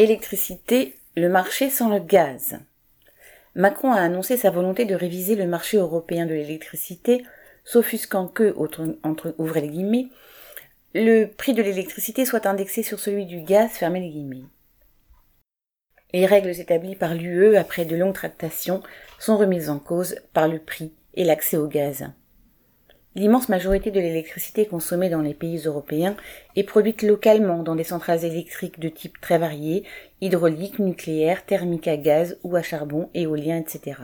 Électricité, le marché sans le gaz. Macron a annoncé sa volonté de réviser le marché européen de l'électricité, s'offusquant que, entre, ouvrez les guillemets, le prix de l'électricité soit indexé sur celui du gaz, fermez les guillemets. Les règles établies par l'UE après de longues tractations sont remises en cause par le prix et l'accès au gaz. L'immense majorité de l'électricité consommée dans les pays européens est produite localement dans des centrales électriques de type très variés, hydraulique, nucléaire, thermique à gaz ou à charbon, éolien, etc.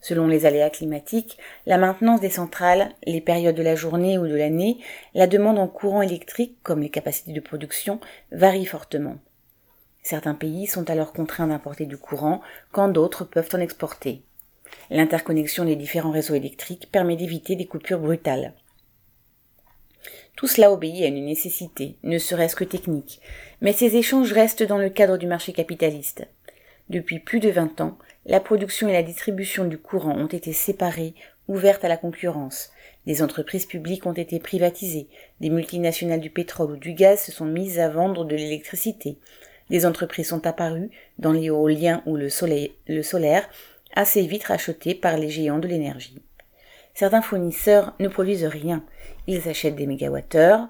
Selon les aléas climatiques, la maintenance des centrales, les périodes de la journée ou de l'année, la demande en courant électrique, comme les capacités de production, varie fortement. Certains pays sont alors contraints d'importer du courant, quand d'autres peuvent en exporter. L'interconnexion des différents réseaux électriques permet d'éviter des coupures brutales. Tout cela obéit à une nécessité, ne serait-ce que technique, mais ces échanges restent dans le cadre du marché capitaliste. Depuis plus de vingt ans, la production et la distribution du courant ont été séparées, ouvertes à la concurrence. Des entreprises publiques ont été privatisées, des multinationales du pétrole ou du gaz se sont mises à vendre de l'électricité. Des entreprises sont apparues, dans l'éolien ou le, le solaire, assez vite rachetés par les géants de l'énergie. Certains fournisseurs ne produisent rien. Ils achètent des mégawattheures,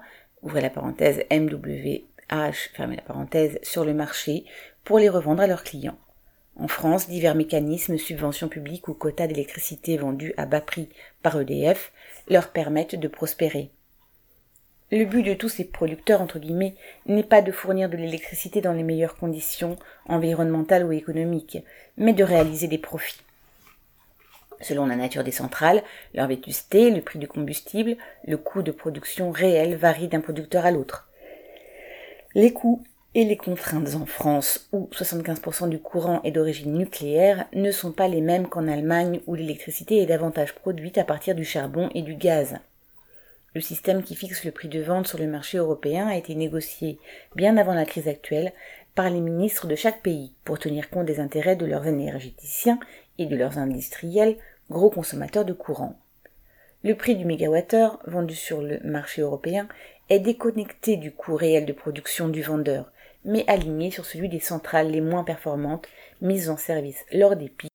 MWH, sur le marché pour les revendre à leurs clients. En France, divers mécanismes, subventions publiques ou quotas d'électricité vendus à bas prix par EDF leur permettent de prospérer. Le but de tous ces producteurs, entre guillemets, n'est pas de fournir de l'électricité dans les meilleures conditions environnementales ou économiques, mais de réaliser des profits. Selon la nature des centrales, leur vétusté, le prix du combustible, le coût de production réel varie d'un producteur à l'autre. Les coûts et les contraintes en France, où 75% du courant est d'origine nucléaire, ne sont pas les mêmes qu'en Allemagne, où l'électricité est davantage produite à partir du charbon et du gaz. Le système qui fixe le prix de vente sur le marché européen a été négocié bien avant la crise actuelle par les ministres de chaque pays pour tenir compte des intérêts de leurs énergéticiens et de leurs industriels, gros consommateurs de courant. Le prix du mégawattheure vendu sur le marché européen est déconnecté du coût réel de production du vendeur, mais aligné sur celui des centrales les moins performantes mises en service lors des pics,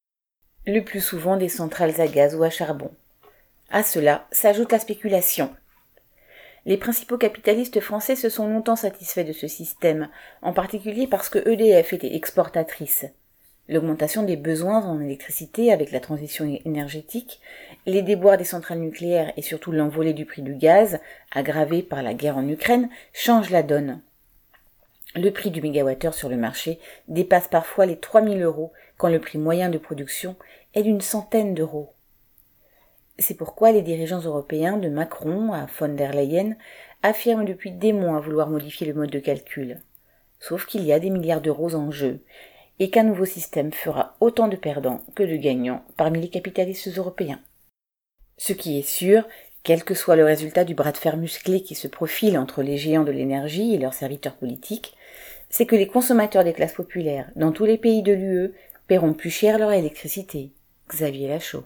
le plus souvent des centrales à gaz ou à charbon. À cela s'ajoute la spéculation, les principaux capitalistes français se sont longtemps satisfaits de ce système, en particulier parce que EDF était exportatrice. L'augmentation des besoins en électricité avec la transition énergétique, les déboires des centrales nucléaires et surtout l'envolée du prix du gaz, aggravé par la guerre en Ukraine, changent la donne. Le prix du mégawattheure sur le marché dépasse parfois les 3000 euros quand le prix moyen de production est d'une centaine d'euros. C'est pourquoi les dirigeants européens, de Macron à von der Leyen, affirment depuis des mois vouloir modifier le mode de calcul. Sauf qu'il y a des milliards d'euros en jeu, et qu'un nouveau système fera autant de perdants que de gagnants parmi les capitalistes européens. Ce qui est sûr, quel que soit le résultat du bras de fer musclé qui se profile entre les géants de l'énergie et leurs serviteurs politiques, c'est que les consommateurs des classes populaires dans tous les pays de l'UE paieront plus cher leur électricité. Xavier Lachaud.